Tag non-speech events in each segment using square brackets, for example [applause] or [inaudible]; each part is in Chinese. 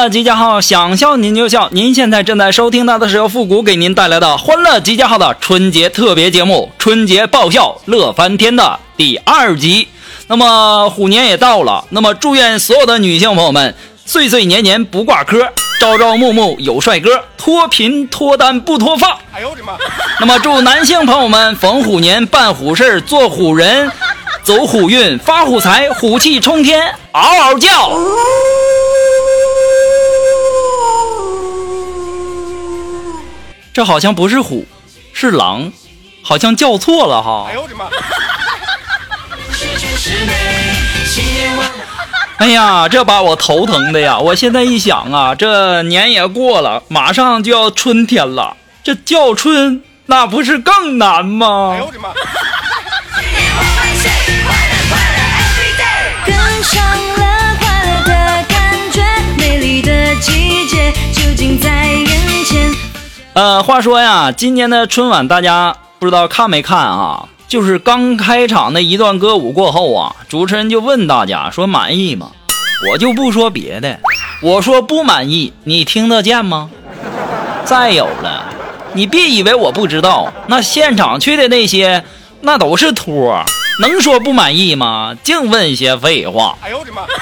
乐集结号，想笑您就笑。您现在正在收听到的是由复古给您带来的欢乐集结号的春节特别节目《春节爆笑乐翻天》的第二集。那么虎年也到了，那么祝愿所有的女性朋友们岁岁年年不挂科，朝朝暮暮有帅哥，脱贫脱单不脱发。哎呦我的妈！那么祝男性朋友们逢虎年办虎事做虎人，走虎运，发虎财，虎气冲天，嗷嗷叫。这好像不是虎，是狼，好像叫错了哈哎。呦我的妈！[laughs] 哎呀，这把我头疼的呀！我现在一想啊，这年也过了，马上就要春天了，这叫春那不是更难吗？哎呦我的妈！呃，话说呀，今年的春晚大家不知道看没看啊？就是刚开场那一段歌舞过后啊，主持人就问大家说满意吗？我就不说别的，我说不满意，你听得见吗？再有了，你别以为我不知道，那现场去的那些那都是托，能说不满意吗？净问些废话。哎呦我的妈！[laughs]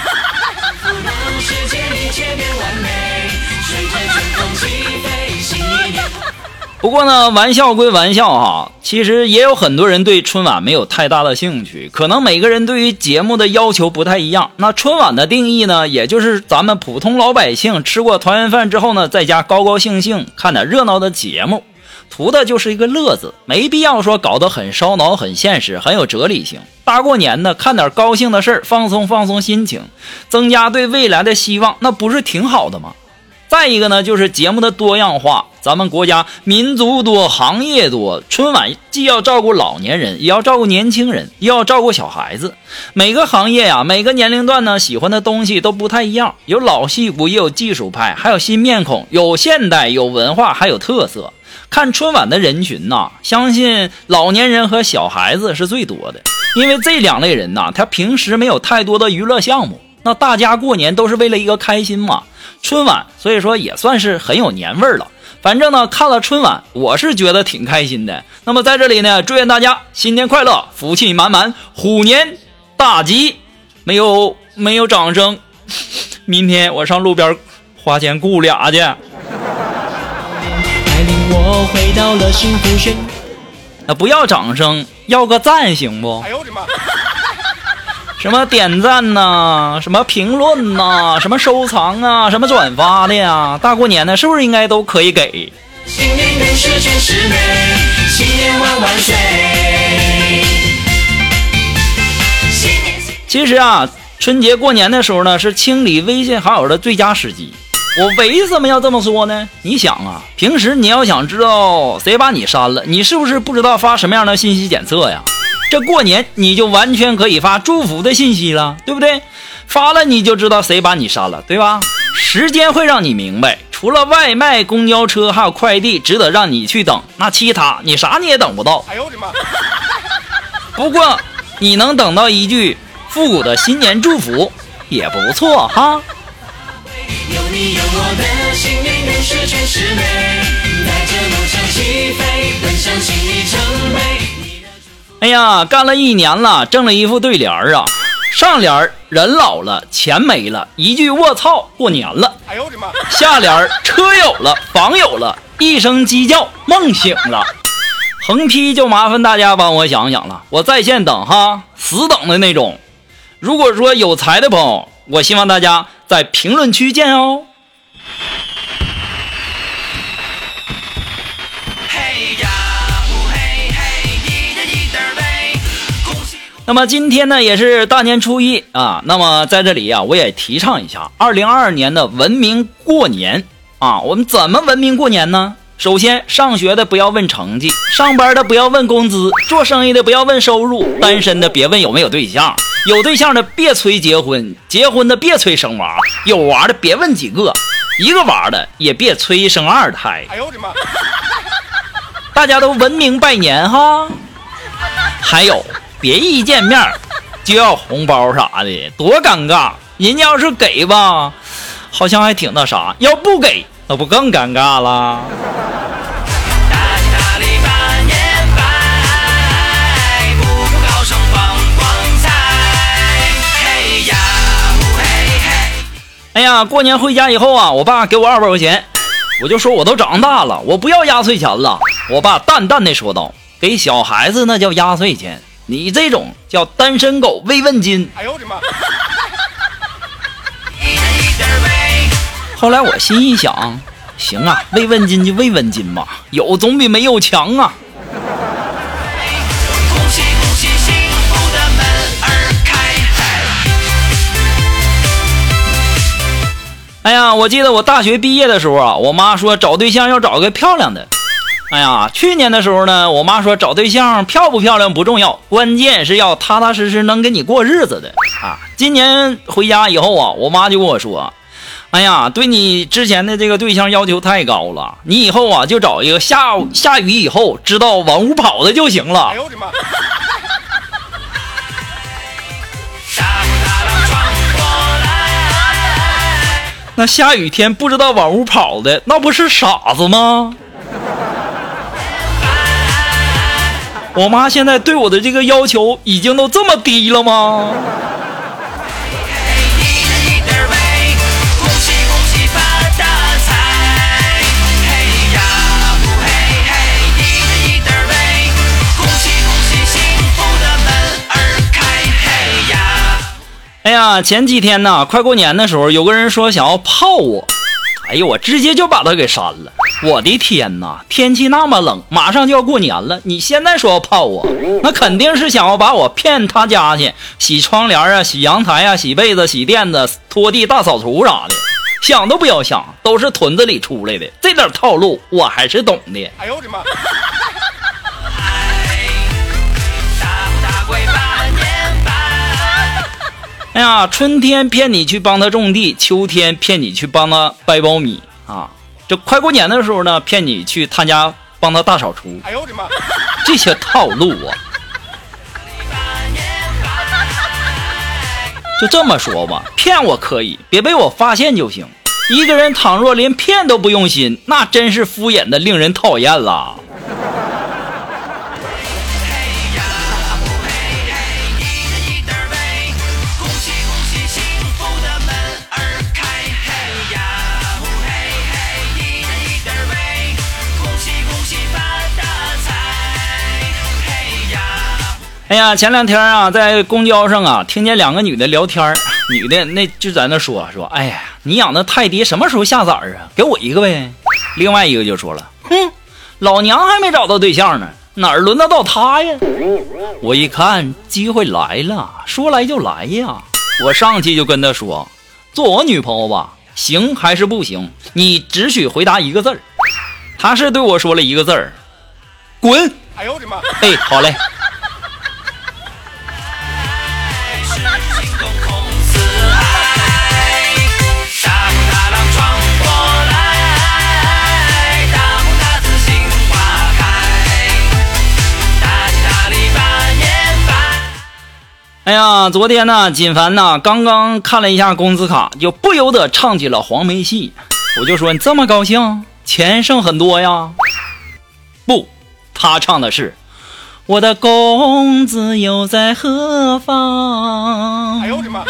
不过呢，玩笑归玩笑哈，其实也有很多人对春晚没有太大的兴趣。可能每个人对于节目的要求不太一样。那春晚的定义呢，也就是咱们普通老百姓吃过团圆饭之后呢，在家高高兴兴看点热闹的节目，图的就是一个乐子，没必要说搞得很烧脑、很现实、很有哲理性。大过年的，看点高兴的事儿，放松放松心情，增加对未来的希望，那不是挺好的吗？再一个呢，就是节目的多样化。咱们国家民族多，行业多，春晚既要照顾老年人，也要照顾年轻人，又要照顾小孩子。每个行业呀，每个年龄段呢，喜欢的东西都不太一样。有老戏骨，也有技术派，还有新面孔，有现代，有文化，还有特色。看春晚的人群呐，相信老年人和小孩子是最多的，因为这两类人呐，他平时没有太多的娱乐项目。那大家过年都是为了一个开心嘛，春晚所以说也算是很有年味儿了。反正呢，看了春晚，我是觉得挺开心的。那么在这里呢，祝愿大家新年快乐，福气满满，虎年大吉。没有没有掌声，明天我上路边花钱雇俩去。带领我回到了幸福旋。那不要掌声，要个赞行不哎？呦我的妈！什么点赞呐、什么评论呐、什么收藏啊，什么转发的呀？大过年的，是不是应该都可以给？新年愿十全十美，新年万万岁。其实啊，春节过年的时候呢，是清理微信好友的最佳时机。我为什么要这么说呢？你想啊，平时你要想知道谁把你删了，你是不是不知道发什么样的信息检测呀？这过年你就完全可以发祝福的信息了，对不对？发了你就知道谁把你删了，对吧？时间会让你明白，除了外卖、公交车还有快递值得让你去等，那其他你啥你也等不到。哎呦我的妈！[laughs] 不过你能等到一句复古的新年祝福也不错哈。有你有我的新年愿十全是美，带着梦想起飞，奔向新里程碑。哎呀，干了一年了，挣了一副对联儿啊。上联儿人老了，钱没了，一句卧槽，过年了。哎呦我的妈！下联儿车有了，房有了，一声鸡叫，梦醒了。横批就麻烦大家帮我想想了，我在线等哈，死等的那种。如果说有才的朋友，我希望大家在评论区见哦。那么今天呢，也是大年初一啊。那么在这里呀、我也提倡一下，二零二二年的文明过年啊。我们怎么文明过年呢？首先，上学的不要问成绩，上班的不要问工资，做生意的不要问收入，单身的别问有没有对象，有对象的别催结婚，结婚的别催生娃，有娃的别问几个，一个娃的也别催生二胎。哎呦我的妈！大家都文明拜年哈。还有，别一见面就要红包啥的，多尴尬。人家要是给吧，好像还挺那啥；要不给，那不更尴尬了？哎呀，过年回家以后啊，我爸给我二百块钱，我就说我都长大了，我不要压岁钱了。我爸淡淡的说道：“给小孩子那叫压岁钱，你这种叫单身狗慰问金。哎呦我的妈！一人一点味，”后来我心一想，行啊，慰问金就慰问金吧，有总比没有强啊。恭喜恭喜，幸福的门儿开。哎呀，我记得我大学毕业的时候啊，我妈说找对象要找个漂亮的。哎呀，去年的时候呢，我妈说找对象漂不漂亮不重要，关键是要踏踏实实能跟你过日子的啊。今年回家以后啊，我妈就跟我说：“哎呀，对你之前的这个对象要求太高了，你以后啊就找一个下下雨以后知道往屋跑的就行了哎。呦我的妈！[laughs] 那下雨天不知道往屋跑的，那不是傻子吗？我妈现在对我的这个要求已经都这么低了吗？哎呀，前几天呢，快过年的时候，有个人说想要泡我，哎呦，我直接就把他给删了。我的天哪，天气那么冷，马上就要过年了，你现在说要泡我，那肯定是想要把我骗他家去洗窗帘啊、洗阳台啊、洗被子、洗垫子、拖地、大扫除啥的，想都不要想，都是屯子里出来的，这点套路我还是懂的。哎呦我的妈！[laughs] 哎呀，春天骗你去帮他种地，秋天骗你去帮他掰苞米啊，这快过年的时候呢，骗你去他家帮他大扫除，哎呦我的妈！这些套路啊。就这么说吧，骗我可以，别被我发现就行。一个人倘若连骗都不用心，那真是敷衍的令人讨厌了。哎呀，前两天啊，在公交上啊，听见两个女的聊天儿 [laughs] 女的那就在那说说，哎呀，你养的泰迪什么时候下崽儿啊？给我一个呗。另外一个就说了，哼，老娘还没找到对象呢，哪儿轮得到他呀？我一看机会来了，说来就来呀！我上去就跟他说，做我女朋友吧，行还是不行？你只许回答一个字儿。他是对我说了一个字儿，滚。哎呦我的妈！哎，好嘞。哎呀，昨天呢，锦凡呢刚刚看了一下工资卡，就不由得唱起了黄梅戏。我就说你这么高兴，钱剩很多呀？不，他唱的是我的工资又在何方？哎呦我的妈！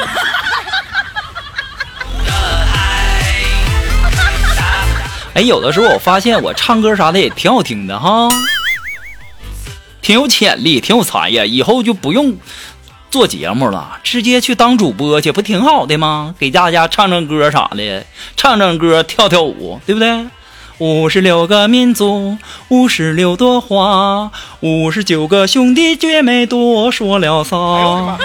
哎，有的时候我发现我唱歌啥的也挺好听的哈，挺有潜力，挺有才呀。以后就不用做节目了，直接去当主播去，不挺好的吗？给大家唱唱歌啥的，唱唱歌，跳跳舞，对不对？五十六个民族，五十六朵花，五十九个兄弟姐妹，多说了哎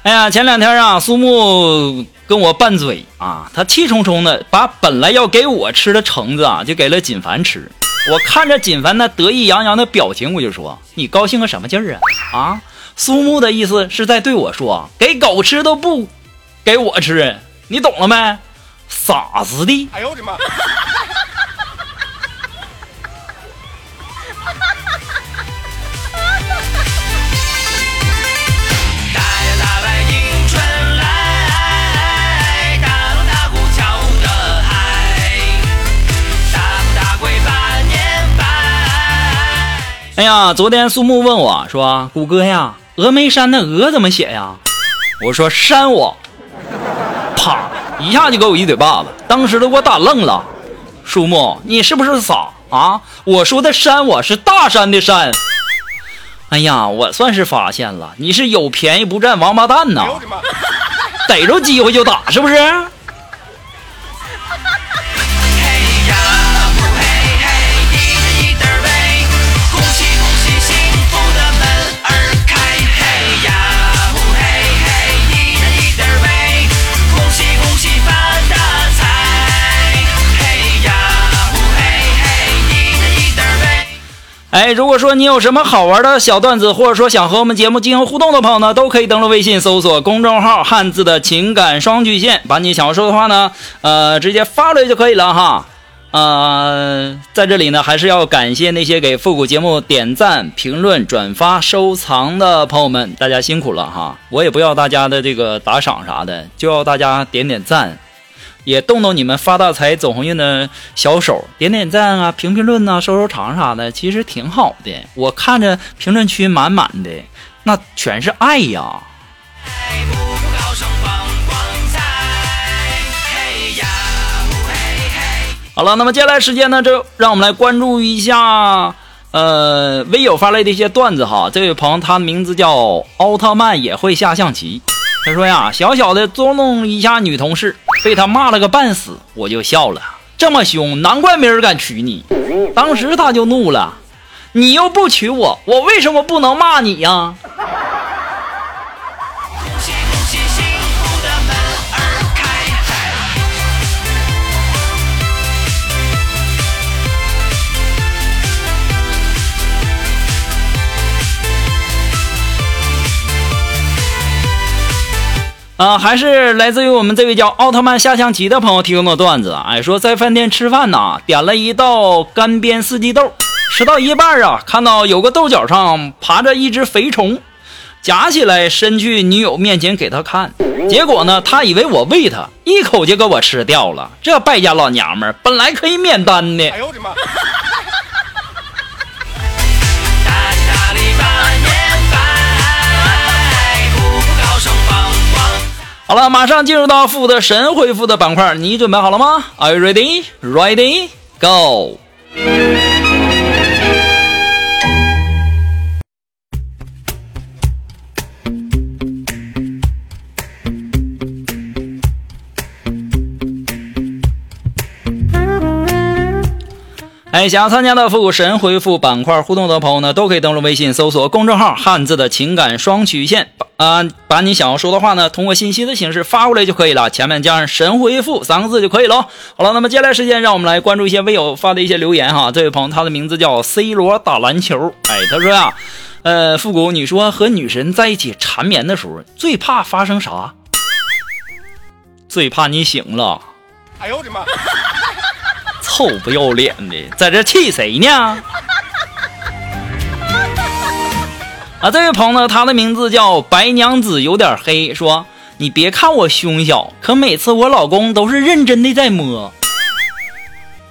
[laughs] 哎呀，前两天啊，苏木跟我拌嘴啊，他气冲冲的把本来要给我吃的橙子啊，就给了锦凡吃。我看着锦凡那得意洋洋的表情，我就说：“你高兴个什么劲儿啊？啊！”苏木的意思是在对我说：“给狗吃都不给我吃，你懂了没？傻子的！” [laughs] 哎呦我的妈！哎呀，昨天苏木问我说：“谷歌呀，峨眉山的峨怎么写呀？”我说：“山我。”啪，一下就给我一嘴巴子，当时都给我打愣了。苏木，你是不是傻啊？我说的山我是大山的山。哎呀，我算是发现了，你是有便宜不占王八蛋呐！逮着机会就打，是不是？哎，如果说你有什么好玩的小段子，或者说想和我们节目进行互动的朋友呢，都可以登录微信搜索公众号“汉字的情感双曲线”，把你想要说的话呢，呃，直接发过来就可以了哈。呃，在这里呢，还是要感谢那些给复古节目点赞、评论、转发、收藏的朋友们，大家辛苦了哈！我也不要大家的这个打赏啥的，就要大家点点赞，也动动你们发大财走鸿运的小手，点点赞啊，评评论呐、收收藏啥的，其实挺好的。我看着评论区满满的，那全是爱呀。好了，那么接下来时间呢，就让我们来关注一下，呃，微友发来的一些段子哈。这位朋友他的名字叫奥特曼，也会下象棋。他说呀，小小的捉弄一下女同事，被他骂了个半死，我就笑了。这么凶，难怪没人敢娶你。当时他就怒了，你又不娶我，我为什么不能骂你呀？啊、还是来自于我们这位叫奥特曼下象棋的朋友提供的段子。哎，说在饭店吃饭呐，点了一道干煸四季豆，吃到一半啊，看到有个豆角上爬着一只肥虫，夹起来伸去女友面前给她看，结果呢，她以为我喂她，一口就给我吃掉了。这败家老娘们儿本来可以免单的哎。呦我的妈！[laughs] 好了，马上进入到复的神回复的板块，你准备好了吗？Are you ready? Ready? Go! 哎，想要参加的复古神回复板块互动的朋友呢，都可以登录微信搜索公众号“汉字的情感双曲线”，啊、把你想要说的话呢，通过信息的形式发过来就可以了，前面加上“神回复”三个字就可以了。好了，那么接下来时间，让我们来关注一些微友发的一些留言哈。这位朋友他的名字叫 C 罗打篮球，哎，他说呀、呃，复古，你说和女神在一起缠绵的时候，最怕发生啥？最怕你醒了。哎呦我的妈！臭不要脸的，在这气谁呢？啊，这位朋友呢，他的名字叫白娘子，有点黑，说你别看我胸小，可每次我老公都是认真的在摸。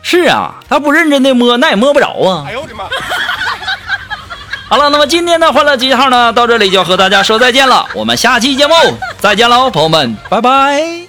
是啊，他不认真的摸，那也摸不着啊哎。呦我的妈！[laughs] 好了，那么今天的欢乐集结号呢，到这里就要和大家说再见了，我们下期节目再见喽，朋友们，拜拜。